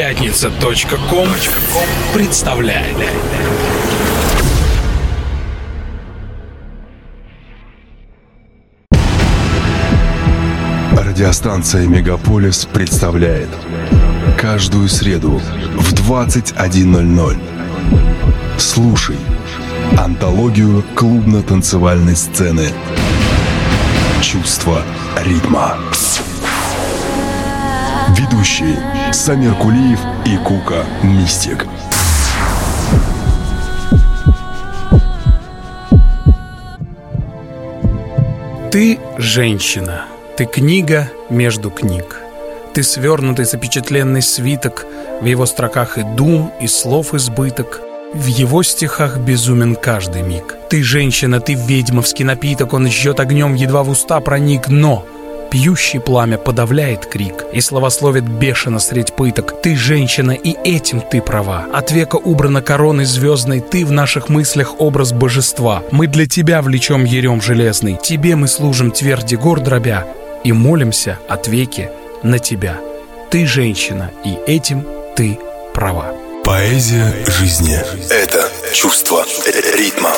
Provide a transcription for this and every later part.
Пятница.ком представляет. Радиостанция «Мегаполис» представляет Каждую среду в 21.00 Слушай Антологию клубно-танцевальной сцены Чувство ритма Ведущие Самир Кулиев и Кука Мистик Ты женщина. Ты книга между книг. Ты свернутый запечатленный свиток, В его строках и дум, и слов избыток. В его стихах безумен каждый миг. Ты женщина, ты ведьмовский напиток, Он жжет огнем, едва в уста проник, но Пьющий пламя подавляет крик И словословит бешено средь пыток. Ты женщина, и этим ты права. От века убрана короной звездной Ты в наших мыслях образ божества. Мы для тебя влечем ерем железный Тебе мы служим тверди гор дробя И молимся от веки на тебя. Ты женщина, и этим ты права. Поэзия жизни – это чувство ритма.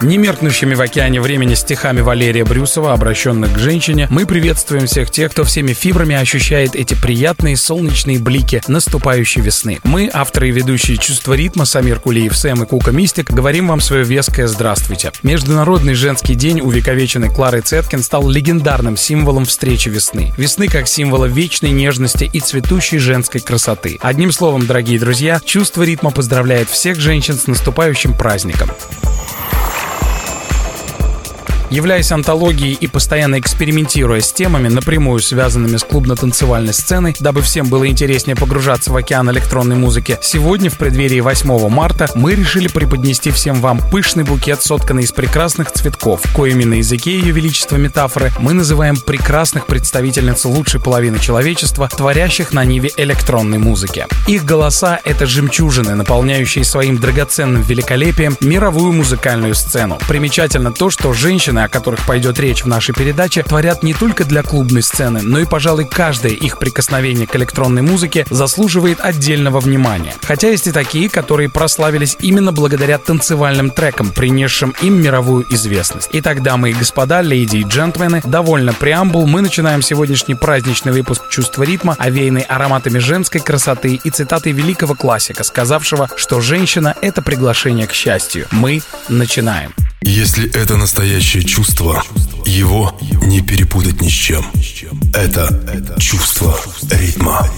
Немеркнущими в океане времени стихами Валерия Брюсова, обращенных к женщине, мы приветствуем всех тех, кто всеми фибрами ощущает эти приятные солнечные блики наступающей весны. Мы, авторы и ведущие «Чувство ритма» Самир Кулиев, Сэм и Кука Мистик, говорим вам свое веское «Здравствуйте». Международный женский день, увековеченный Кларой Цеткин, стал легендарным символом встречи весны. Весны как символа вечной нежности и цветущей женской красоты. Одним словом, дорогие друзья, «Чувство ритма» поздравляет всех женщин с наступающим праздником. Являясь антологией и постоянно экспериментируя с темами, напрямую связанными с клубно-танцевальной сценой, дабы всем было интереснее погружаться в океан электронной музыки, сегодня, в преддверии 8 марта, мы решили преподнести всем вам пышный букет, сотканный из прекрасных цветков, коими на языке Ее Величества метафоры мы называем прекрасных представительниц лучшей половины человечества, творящих на ниве электронной музыки. Их голоса — это жемчужины, наполняющие своим драгоценным великолепием мировую музыкальную сцену. Примечательно то, что женщины о которых пойдет речь в нашей передаче, творят не только для клубной сцены, но и, пожалуй, каждое их прикосновение к электронной музыке заслуживает отдельного внимания. Хотя есть и такие, которые прославились именно благодаря танцевальным трекам, принесшим им мировую известность. Итак, дамы и господа, леди и джентльмены, довольно преамбул, мы начинаем сегодняшний праздничный выпуск «Чувство ритма», овеянный ароматами женской красоты и цитатой великого классика, сказавшего, что женщина — это приглашение к счастью. Мы начинаем. Если это настоящее чувство, его не перепутать ни с чем. Это чувство ритма.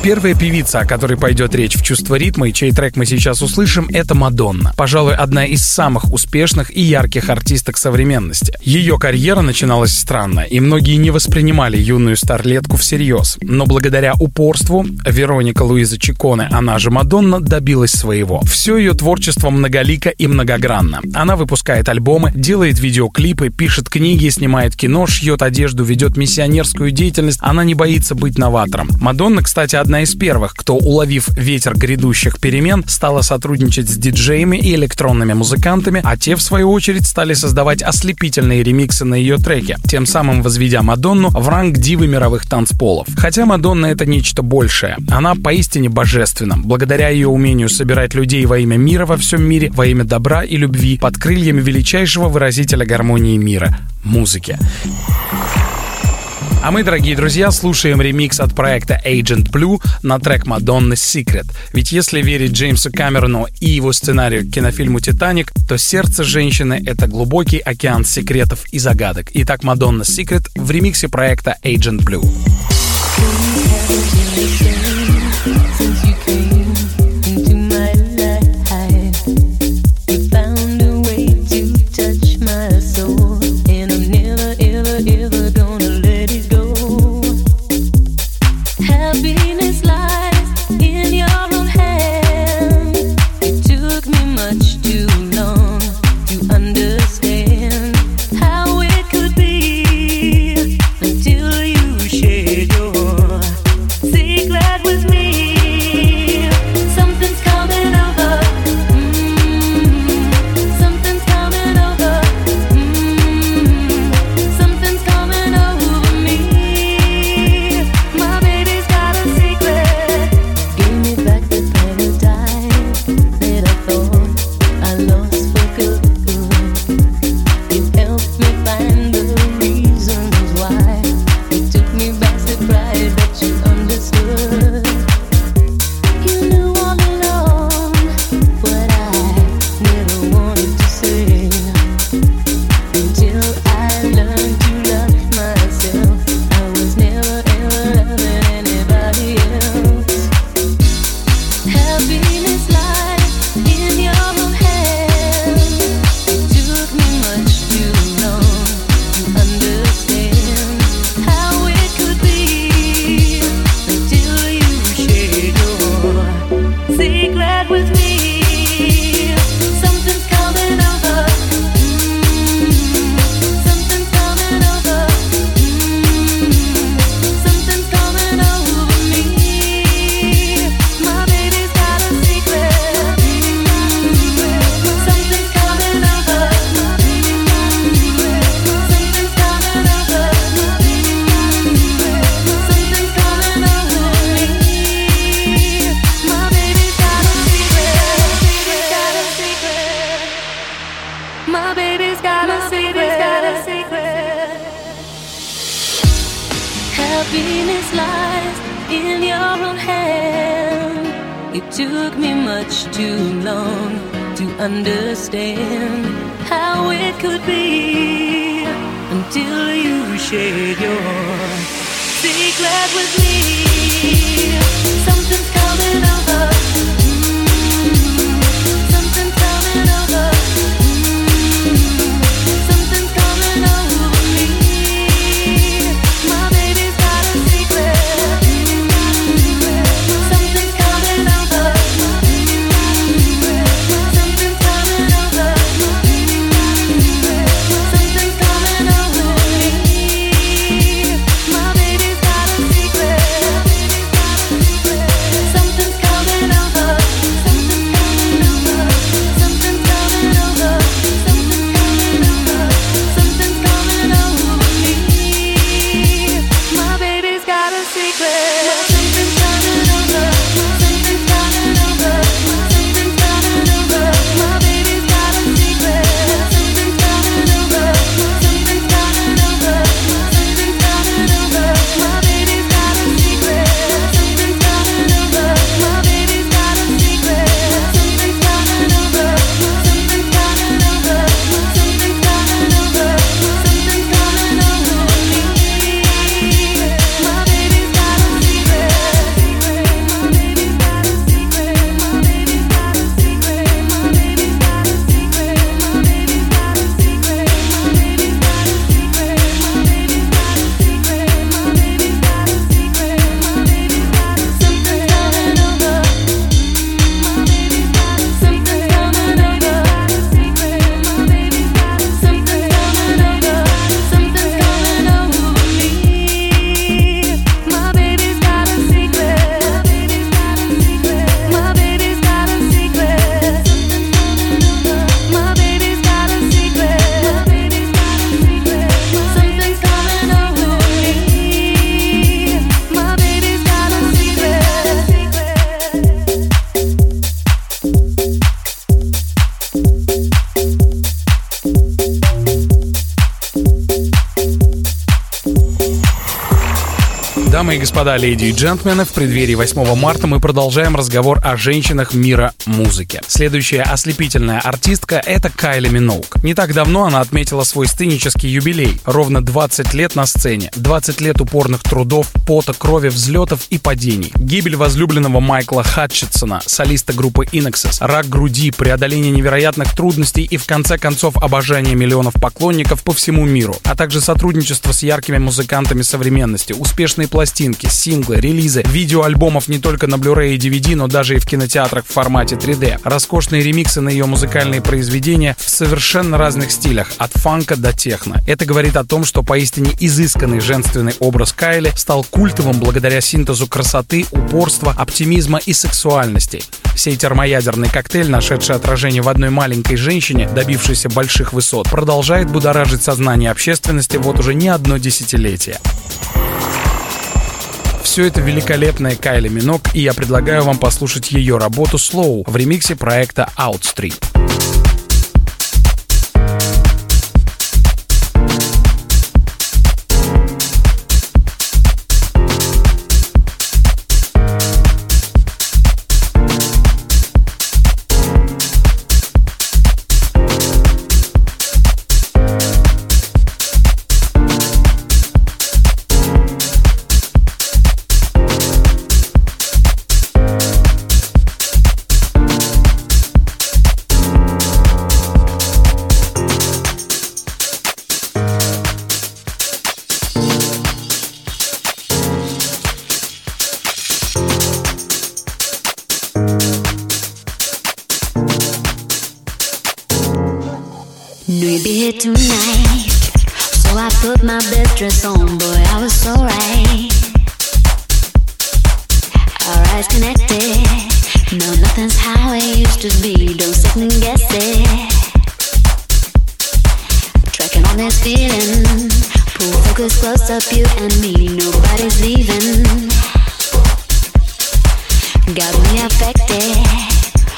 Первая певица, о которой пойдет речь в «Чувство ритма» и чей трек мы сейчас услышим, это Мадонна. Пожалуй, одна из самых успешных и ярких артисток современности. Ее карьера начиналась странно, и многие не воспринимали юную старлетку всерьез. Но благодаря упорству Вероника Луиза Чиконе, она же Мадонна, добилась своего. Все ее творчество многолико и многогранно. Она выпускает альбомы, делает видеоклипы, пишет книги, снимает кино, шьет одежду, ведет миссионерскую деятельность. Она не боится быть новатором. Мадонна, кстати, одна из первых, кто, уловив ветер грядущих перемен, стала сотрудничать с диджеями и электронными музыкантами, а те, в свою очередь, стали создавать ослепительные ремиксы на ее треке, тем самым возведя Мадонну в ранг дивы мировых танцполов. Хотя Мадонна — это нечто большее. Она поистине божественна. Благодаря ее умению собирать людей во имя мира во всем мире, во имя добра и любви, под крыльями величайшего выразителя гармонии мира — музыки. А мы, дорогие друзья, слушаем ремикс от проекта Agent Blue на трек Madonna Secret. Ведь если верить Джеймсу Камерону и его сценарию к кинофильму «Титаник», то сердце женщины — это глубокий океан секретов и загадок. Итак, Madonna Secret в ремиксе проекта Agent Blue. Господа, леди и джентльмены, в преддверии 8 марта мы продолжаем разговор о женщинах мира музыки. Следующая ослепительная артистка — это Кайли Миноук. Не так давно она отметила свой сценический юбилей. Ровно 20 лет на сцене. 20 лет упорных трудов, пота, крови, взлетов и падений. Гибель возлюбленного Майкла Хатчетсона, солиста группы Inexus, рак груди, преодоление невероятных трудностей и, в конце концов, обожание миллионов поклонников по всему миру, а также сотрудничество с яркими музыкантами современности, успешные пластинки, синглы, релизы, видеоальбомов не только на Blu-ray и DVD, но даже и в кинотеатрах в формате 3D. Роскошные ремиксы на ее музыкальные произведения в совершенно разных стилях, от фанка до техно. Это говорит о том, что поистине изысканный женственный образ Кайли стал культовым благодаря синтезу красоты, упорства, оптимизма и сексуальности. Сей термоядерный коктейль, нашедший отражение в одной маленькой женщине, добившейся больших высот, продолжает будоражить сознание общественности вот уже не одно десятилетие. Все это великолепная Кайли Минок, и я предлагаю вам послушать ее работу «Slow» в ремиксе проекта Outstreet. Dress on, boy, I was so right. Our eyes connected. No, nothing's how it used to be. Don't second guess it. Tracking on this feeling. Pull focus close up, you and me. Nobody's leaving. Got me affected.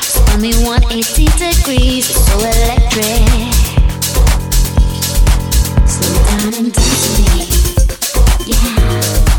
Spun me 180 degrees, so electric down and with me. Yeah.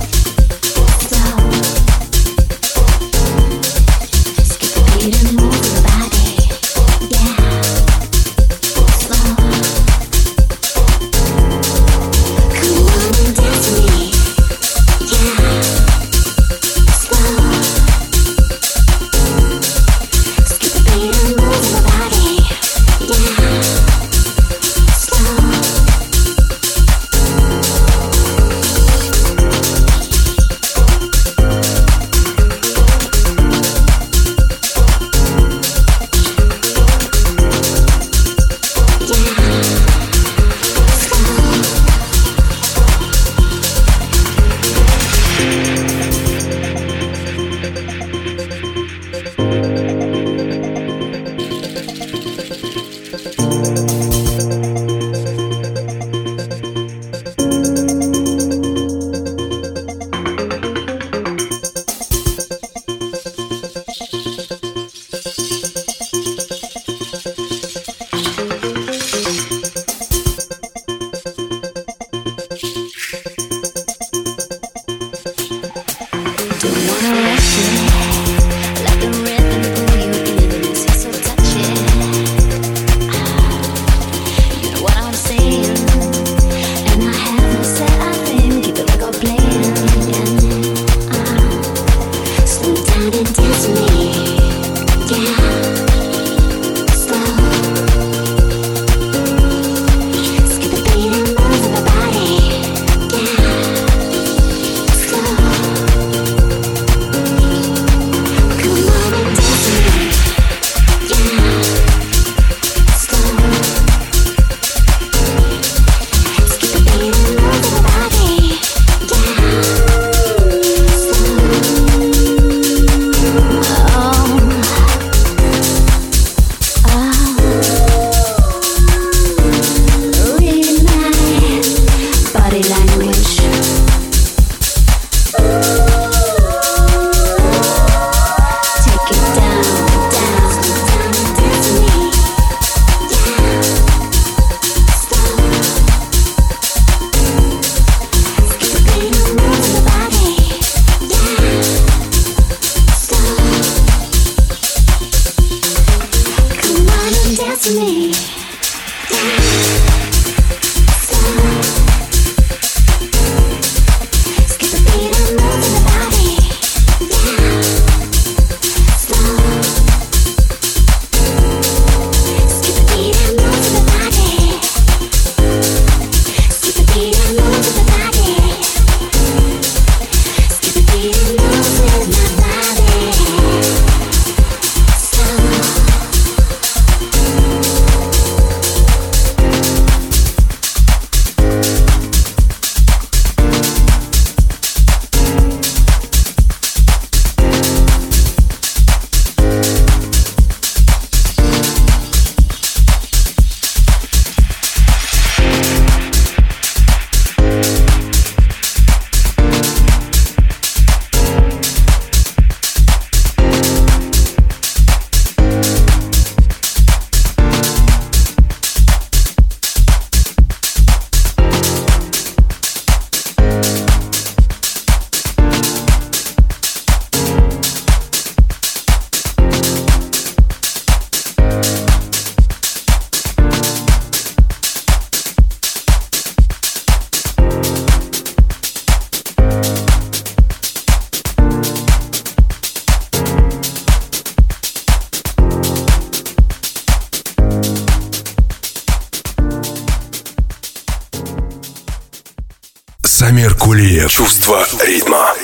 Чувство ритма.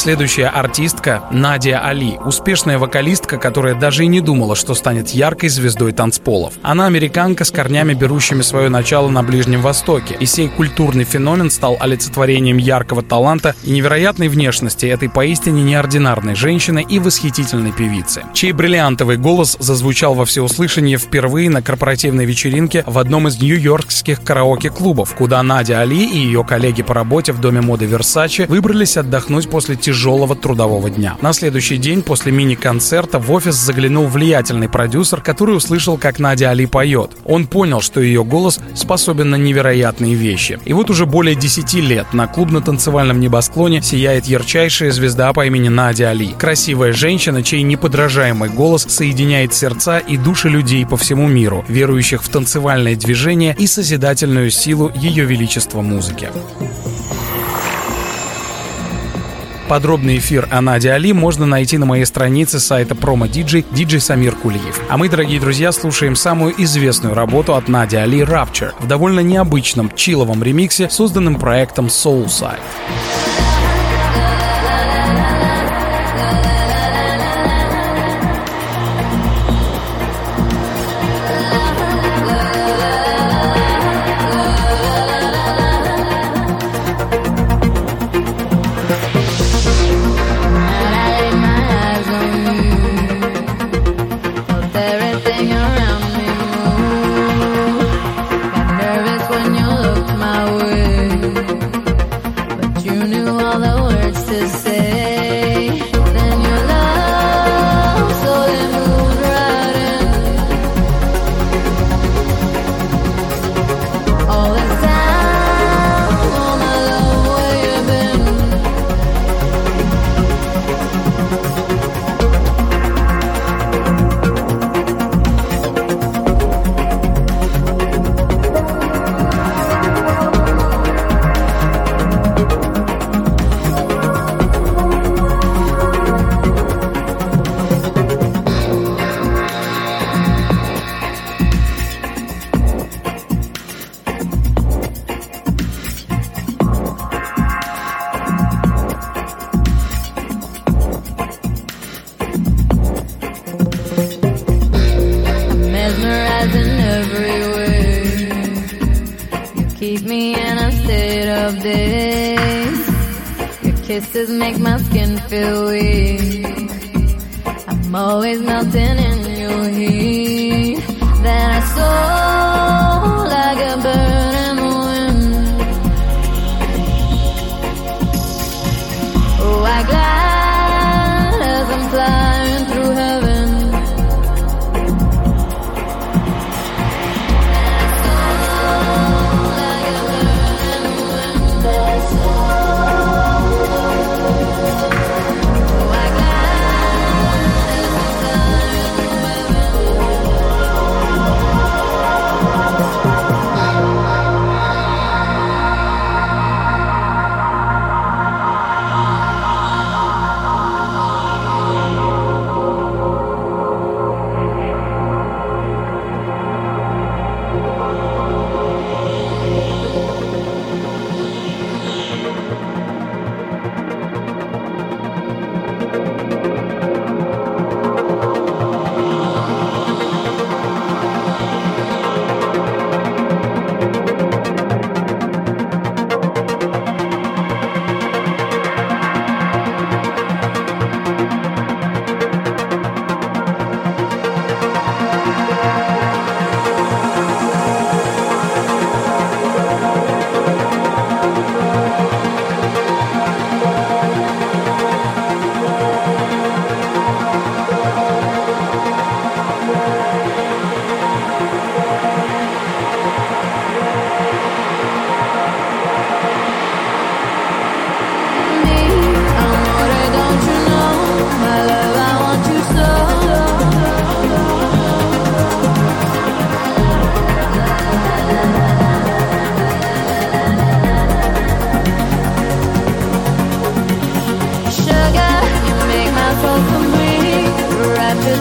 Следующая артистка – Надя Али, успешная вокалистка, которая даже и не думала, что станет яркой звездой танцполов. Она американка с корнями, берущими свое начало на Ближнем Востоке, и сей культурный феномен стал олицетворением яркого таланта и невероятной внешности этой поистине неординарной женщины и восхитительной певицы, чей бриллиантовый голос зазвучал во всеуслышание впервые на корпоративной вечеринке в одном из нью-йоркских караоке-клубов, куда Надя Али и ее коллеги по работе в доме моды Versace выбрались отдохнуть после тяжелого трудового дня. На следующий день после мини-концерта в офис заглянул влиятельный продюсер, который услышал, как Надя Али поет. Он понял, что ее голос способен на невероятные вещи. И вот уже более 10 лет на клубно-танцевальном небосклоне сияет ярчайшая звезда по имени Надя Али. Красивая женщина, чей неподражаемый голос соединяет сердца и души людей по всему миру, верующих в танцевальное движение и созидательную силу Ее Величества музыки. Подробный эфир о Наде Али можно найти на моей странице сайта промо DJ DJ Самир Кулиев. А мы, дорогие друзья, слушаем самую известную работу от Нади Али Rapture в довольно необычном чиловом ремиксе, созданным проектом Soulside.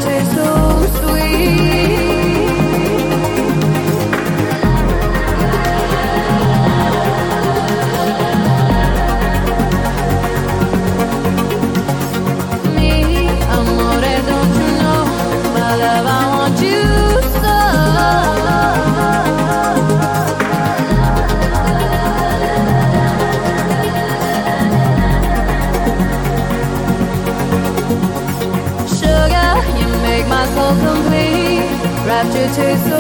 taste Музыка —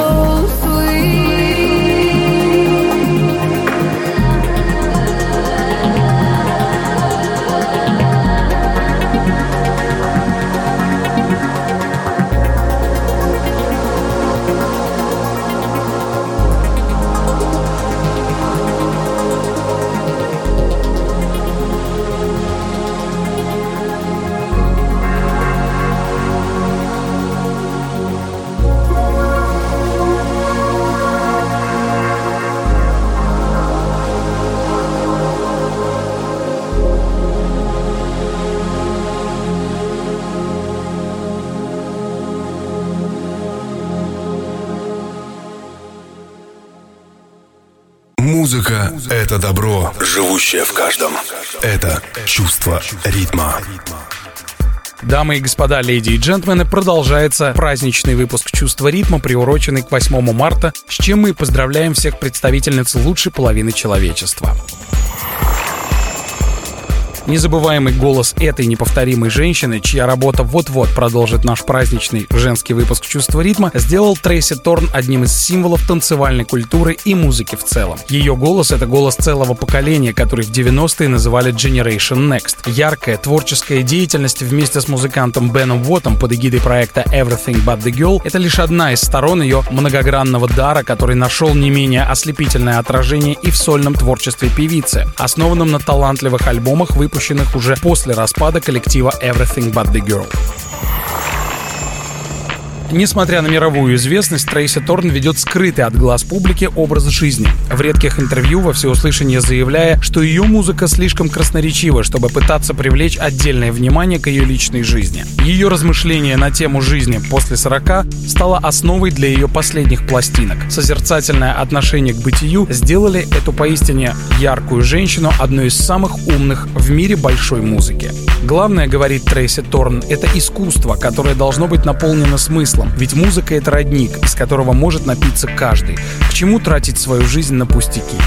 живущее в каждом. Это чувство ритма. Дамы и господа, леди и джентльмены, продолжается праздничный выпуск «Чувства ритма», приуроченный к 8 марта, с чем мы поздравляем всех представительниц лучшей половины человечества. Незабываемый голос этой неповторимой женщины, чья работа вот-вот продолжит наш праздничный женский выпуск «Чувство ритма», сделал Трейси Торн одним из символов танцевальной культуры и музыки в целом. Ее голос — это голос целого поколения, который в 90-е называли Generation Next. Яркая творческая деятельность вместе с музыкантом Беном Уоттом под эгидой проекта Everything But The Girl — это лишь одна из сторон ее многогранного дара, который нашел не менее ослепительное отражение и в сольном творчестве певицы, основанном на талантливых альбомах, выпущенных выпущенных уже после распада коллектива Everything But The Girl. Несмотря на мировую известность, Трейси Торн ведет скрытый от глаз публики образ жизни. В редких интервью во всеуслышание заявляя, что ее музыка слишком красноречива, чтобы пытаться привлечь отдельное внимание к ее личной жизни. Ее размышления на тему жизни после 40 стало основой для ее последних пластинок. Созерцательное отношение к бытию сделали эту поистине яркую женщину одной из самых умных в мире большой музыки. Главное, говорит Трейси Торн, это искусство, которое должно быть наполнено смыслом смыслом. Ведь музыка — это родник, из которого может напиться каждый. К чему тратить свою жизнь на пустяки?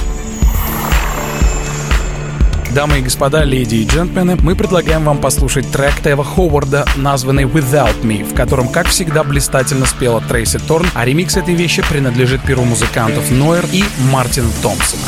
Дамы и господа, леди и джентльмены, мы предлагаем вам послушать трек Тева Ховарда, названный Without Me, в котором, как всегда, блистательно спела Трейси Торн, а ремикс этой вещи принадлежит перу музыкантов Нойер и Мартина Томпсона.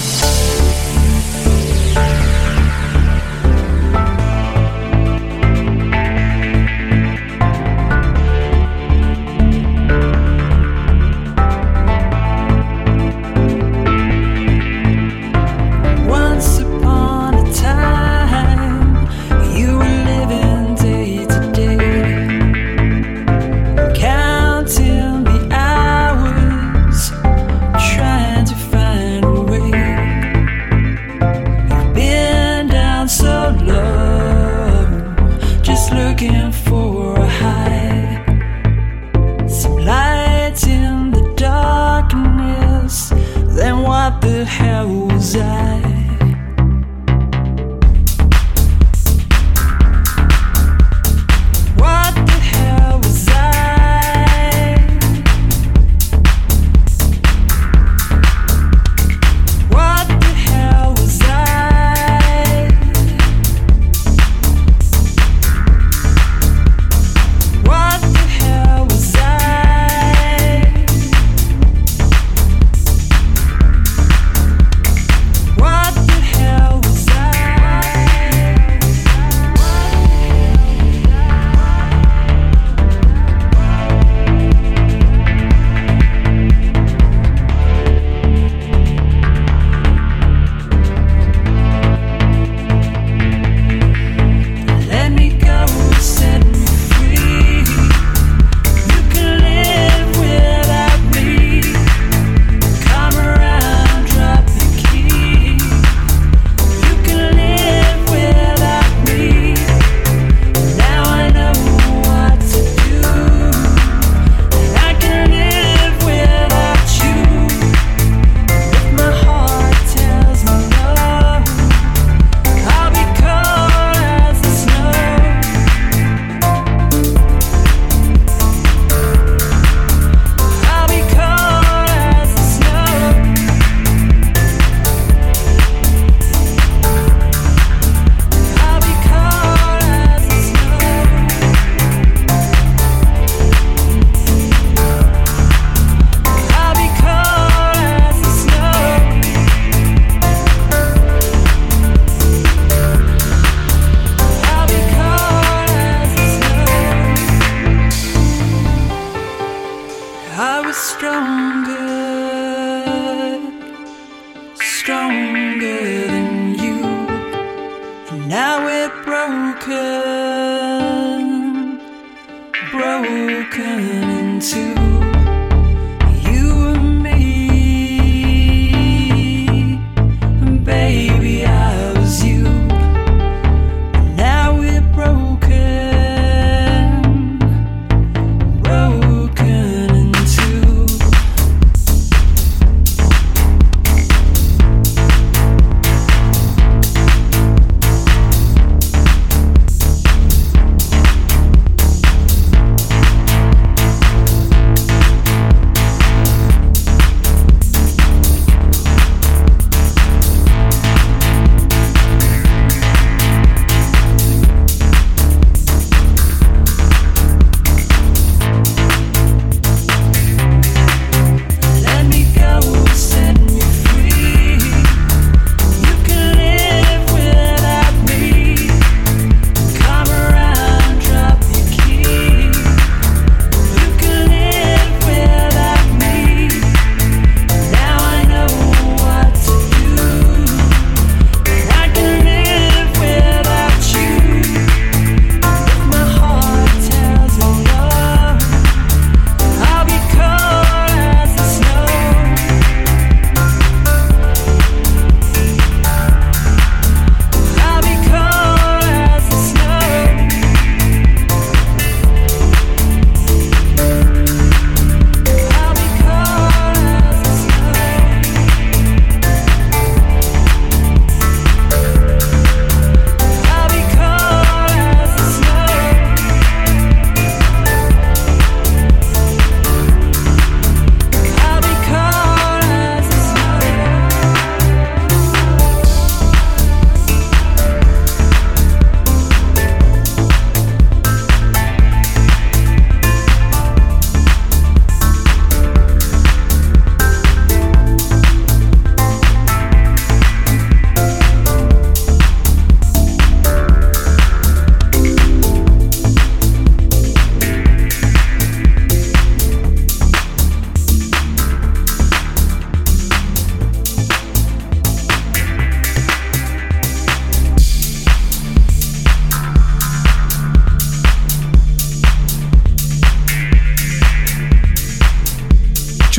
looking for a high. Some light in the darkness. Then what the hell?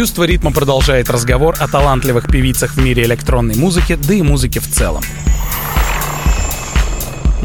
Чувство ритма продолжает разговор о талантливых певицах в мире электронной музыки, да и музыки в целом.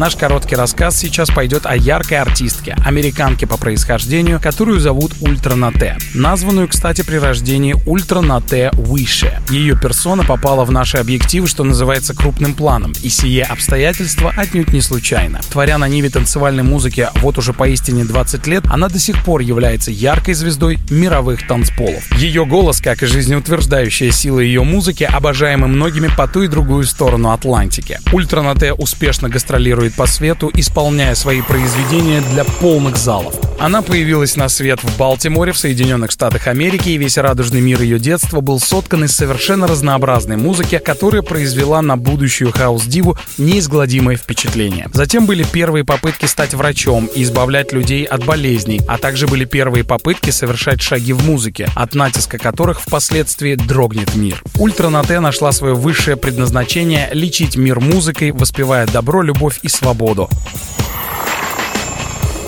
Наш короткий рассказ сейчас пойдет о яркой артистке, американке по происхождению, которую зовут Ultra Naté. Названную, кстати, при рождении Ultra Naté Wyche. Ее персона попала в наши объективы, что называется, крупным планом, и сие обстоятельства отнюдь не случайно. Творя на ниве танцевальной музыки вот уже поистине 20 лет, она до сих пор является яркой звездой мировых танцполов. Ее голос, как и жизнеутверждающая сила ее музыки, обожаемы многими по ту и другую сторону Атлантики. Ultra Naté успешно гастролирует путешествует по свету, исполняя свои произведения для полных залов. Она появилась на свет в Балтиморе в Соединенных Штатах Америки, и весь радужный мир ее детства был соткан из совершенно разнообразной музыки, которая произвела на будущую хаус-диву неизгладимое впечатление. Затем были первые попытки стать врачом и избавлять людей от болезней, а также были первые попытки совершать шаги в музыке, от натиска которых впоследствии дрогнет мир. Ультра на Т нашла свое высшее предназначение — лечить мир музыкой, воспевая добро, любовь и свободу.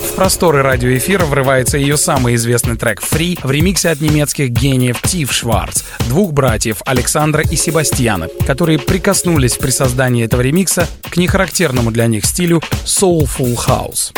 В просторы радиоэфира врывается ее самый известный трек «Free» в ремиксе от немецких гениев Тив Шварц, двух братьев Александра и Себастьяна, которые прикоснулись при создании этого ремикса к нехарактерному для них стилю Soulful House.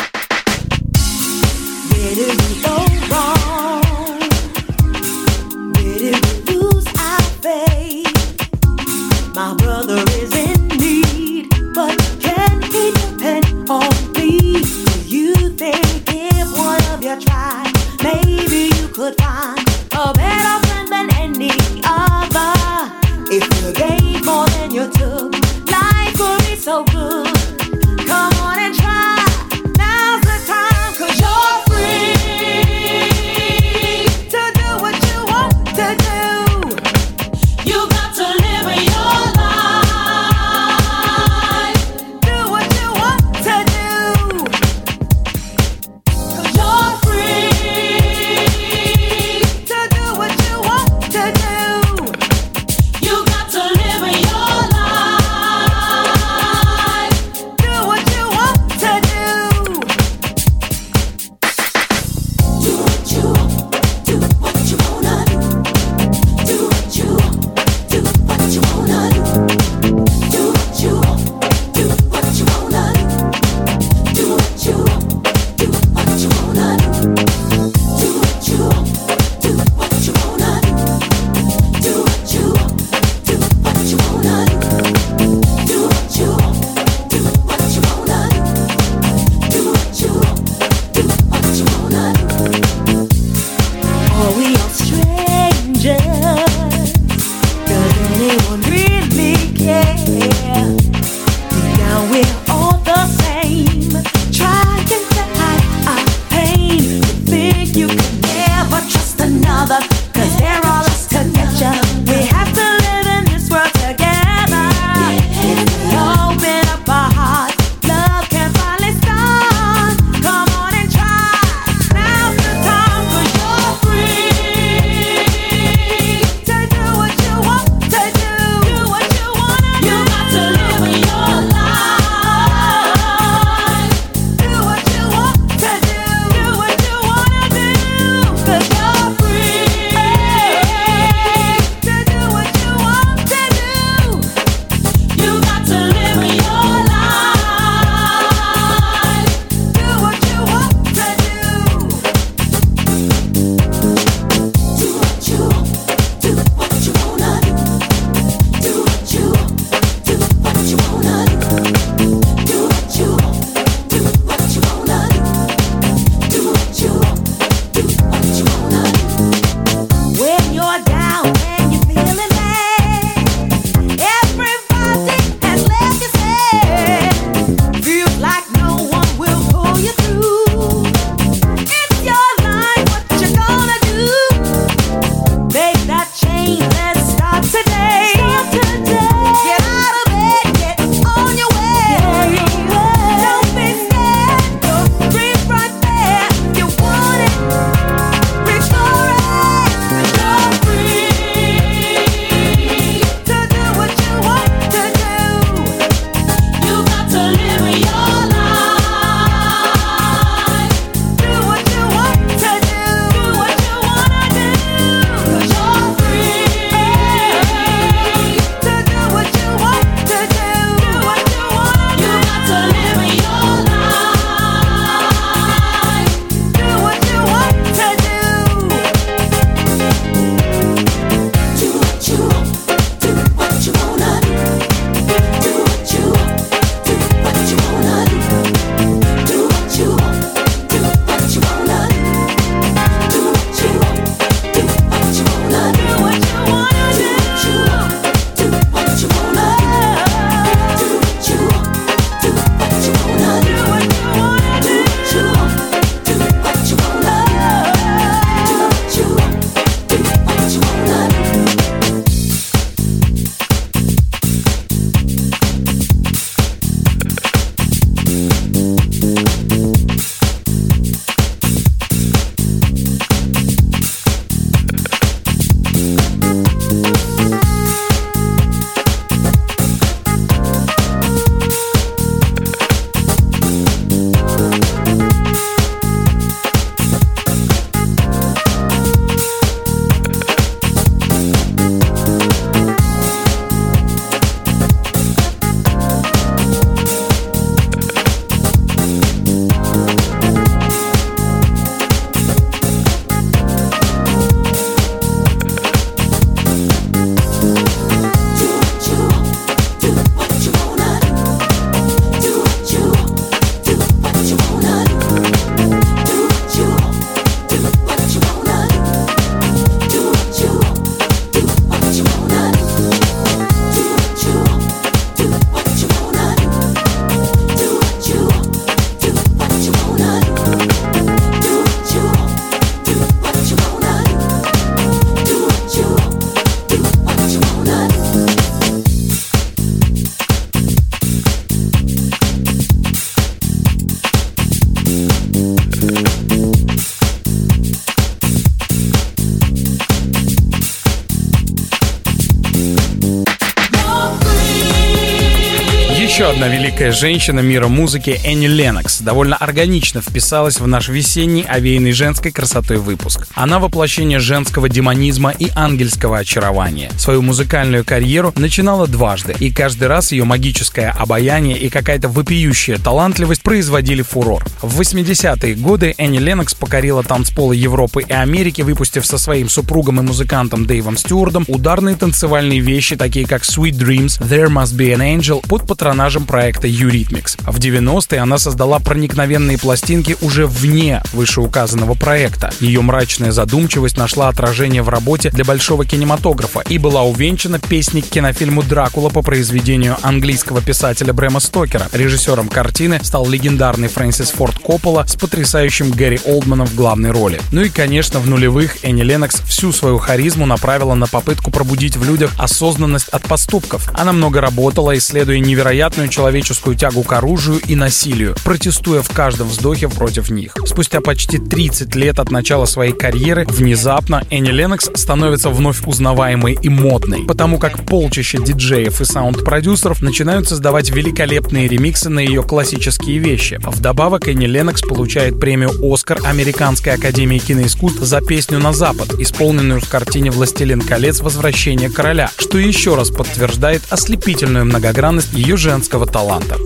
Великая женщина мира музыки Энни Ленокс довольно органично вписалась в наш весенний овеянный женской красотой выпуск. Она воплощение женского демонизма и ангельского очарования. Свою музыкальную карьеру начинала дважды, и каждый раз ее магическое обаяние и какая-то вопиющая талантливость производили фурор. В 80-е годы Энни Ленокс покорила танцполы Европы и Америки, выпустив со своим супругом и музыкантом Дэйвом Стюардом ударные танцевальные вещи, такие как Sweet Dreams, There Must Be an Angel под патронажем проекта Eurythmics. В 90-е она создала проникновенные пластинки уже вне вышеуказанного проекта. Ее мрачная задумчивость нашла отражение в работе для большого кинематографа и была увенчана песней к кинофильму «Дракула» по произведению английского писателя Брэма Стокера. Режиссером картины стал легендарный Фрэнсис Форд Коппола с потрясающим Гэри Олдманом в главной роли. Ну и, конечно, в нулевых Энни Ленокс всю свою харизму направила на попытку пробудить в людях осознанность от поступков. Она много работала, исследуя невероятную человеческую тягу к оружию и насилию, протестуя в каждом вздохе против них. Спустя почти 30 лет от начала своей карьеры внезапно Энни Ленокс становится вновь узнаваемой и модной, потому как полчища диджеев и саунд-продюсеров начинают создавать великолепные ремиксы на ее классические вещи. Вдобавок Энни Ленокс получает премию «Оскар» Американской академии киноискусств за песню «На запад», исполненную в картине «Властелин колец. Возвращение короля», что еще раз подтверждает ослепительную многогранность ее женского таланта.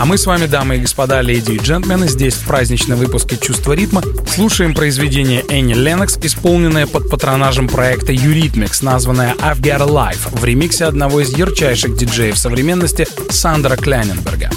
А мы с вами, дамы и господа, леди и джентльмены, здесь в праздничном выпуске «Чувство ритма» слушаем произведение Энни Ленокс, исполненное под патронажем проекта Eurythmics, названное «I've Got a Life» в ремиксе одного из ярчайших диджеев современности Сандра Кляйненберга.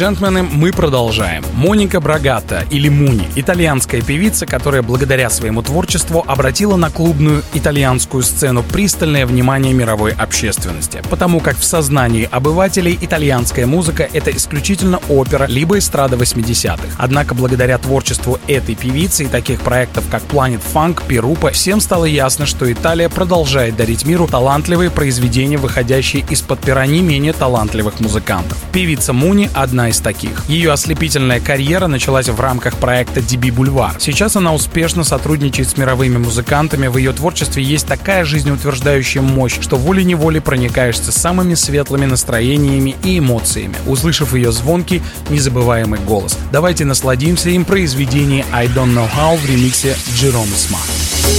Джентльмены, мы продолжаем. Моника Брагатта, или Муни, итальянская певица, которая благодаря своему творчеству обратила на клубную итальянскую сцену пристальное внимание мировой общественности, потому как в сознании обывателей итальянская музыка — это исключительно опера, либо эстрада 80-х. Однако благодаря творчеству этой певицы и таких проектов, как Planet Funk, Перупа, всем стало ясно, что Италия продолжает дарить миру талантливые произведения, выходящие из-под пера не менее талантливых музыкантов. Певица Муни Муни из таких. Ее ослепительная карьера началась в рамках проекта DB Бульвар. Сейчас она успешно сотрудничает с мировыми музыкантами. В ее творчестве есть такая жизнеутверждающая мощь, что волей-неволей проникаешься самыми светлыми настроениями и эмоциями, услышав ее звонкий, незабываемый голос. Давайте насладимся им произведением I Don't Know How в ремиксе Джерома Смарт.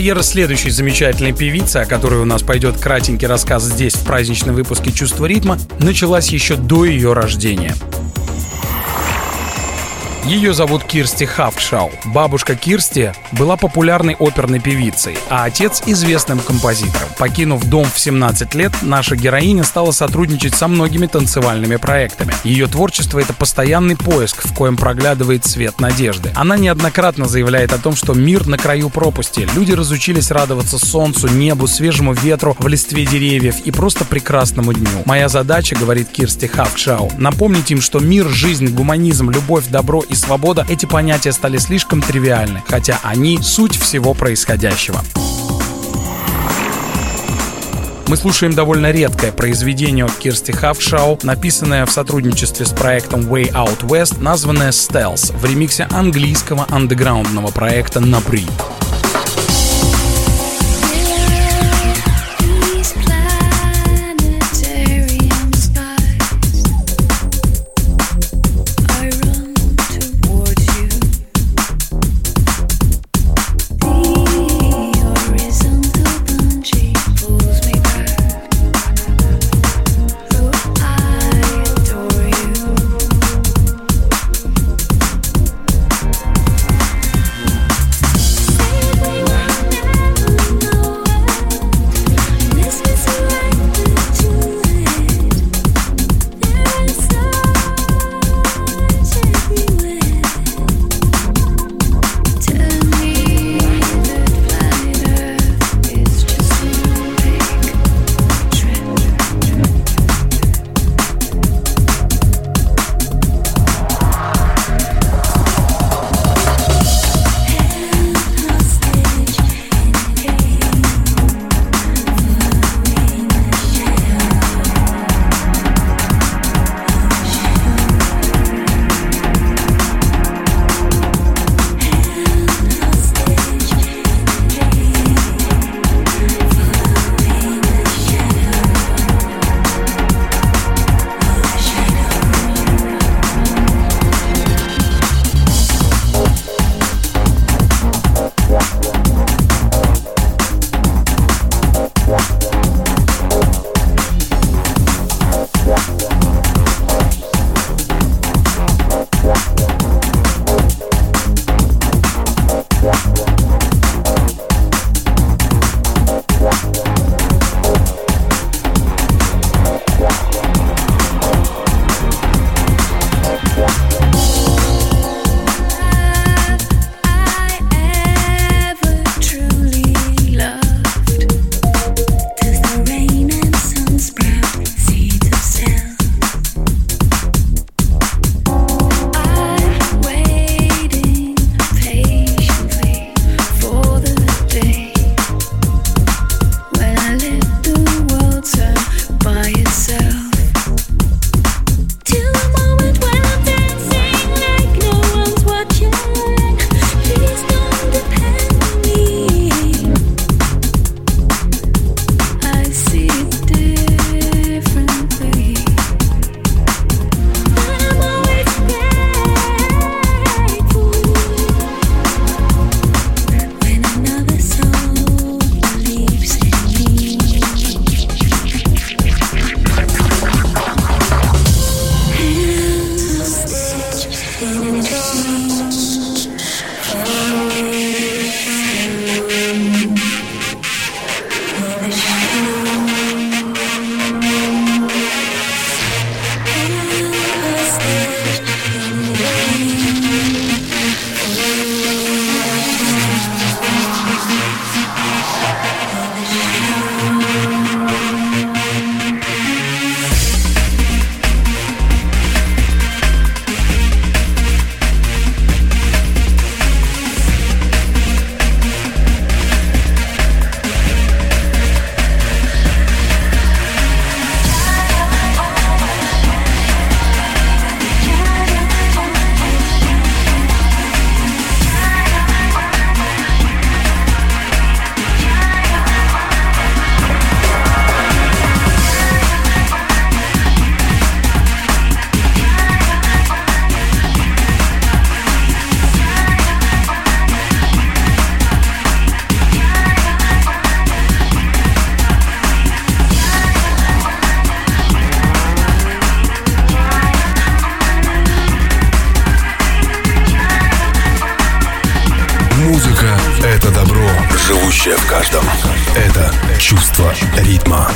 Карьера следующей замечательной певицы, о которой у нас пойдет кратенький рассказ здесь, в праздничном выпуске «Чувство ритма», началась еще до ее рождения. Ее зовут Кирсти Хафтшау. Бабушка Кирсти была популярной оперной певицей, а отец — известным композитором. Покинув дом в 17 лет, наша героиня стала сотрудничать со многими танцевальными проектами. Ее творчество — это постоянный поиск, в коем проглядывает свет надежды. Она неоднократно заявляет о том, что мир на краю пропасти. Люди разучились радоваться солнцу, небу, свежему ветру в листве деревьев и просто прекрасному дню. Моя задача, говорит Кирсти Хафтшау, напомнить им, что мир, жизнь, гуманизм, любовь, добро и свобода, эти понятия стали слишком тривиальны, хотя они — суть всего происходящего. Мы слушаем довольно редкое произведение от Кирсти Хафшау, написанное в сотрудничестве с проектом Way Out West, названное Stealth в ремиксе английского андеграундного проекта Напри. Живущее в каждом. Это чувство ритма.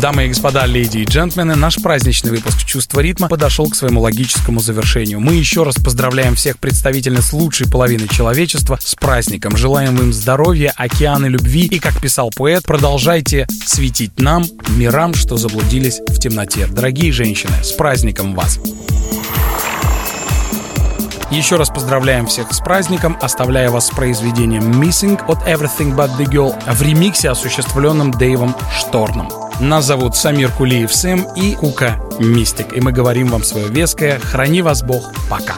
Дамы и господа, леди и джентльмены, наш праздничный выпуск «Чувство ритма» подошел к своему логическому завершению. Мы еще раз поздравляем всех представительниц лучшей половины человечества с праздником. Желаем им здоровья, океаны любви и, как писал поэт, продолжайте светить нам, мирам, что заблудились в темноте. Дорогие женщины, с праздником вас! Еще раз поздравляем всех с праздником, оставляя вас с произведением Missing от Everything But The Girl в ремиксе, осуществленном Дэйвом Шторном. Нас зовут Самир Кулиев Сэм и Кука Мистик. И мы говорим вам свое веское «Храни вас Бог, пока».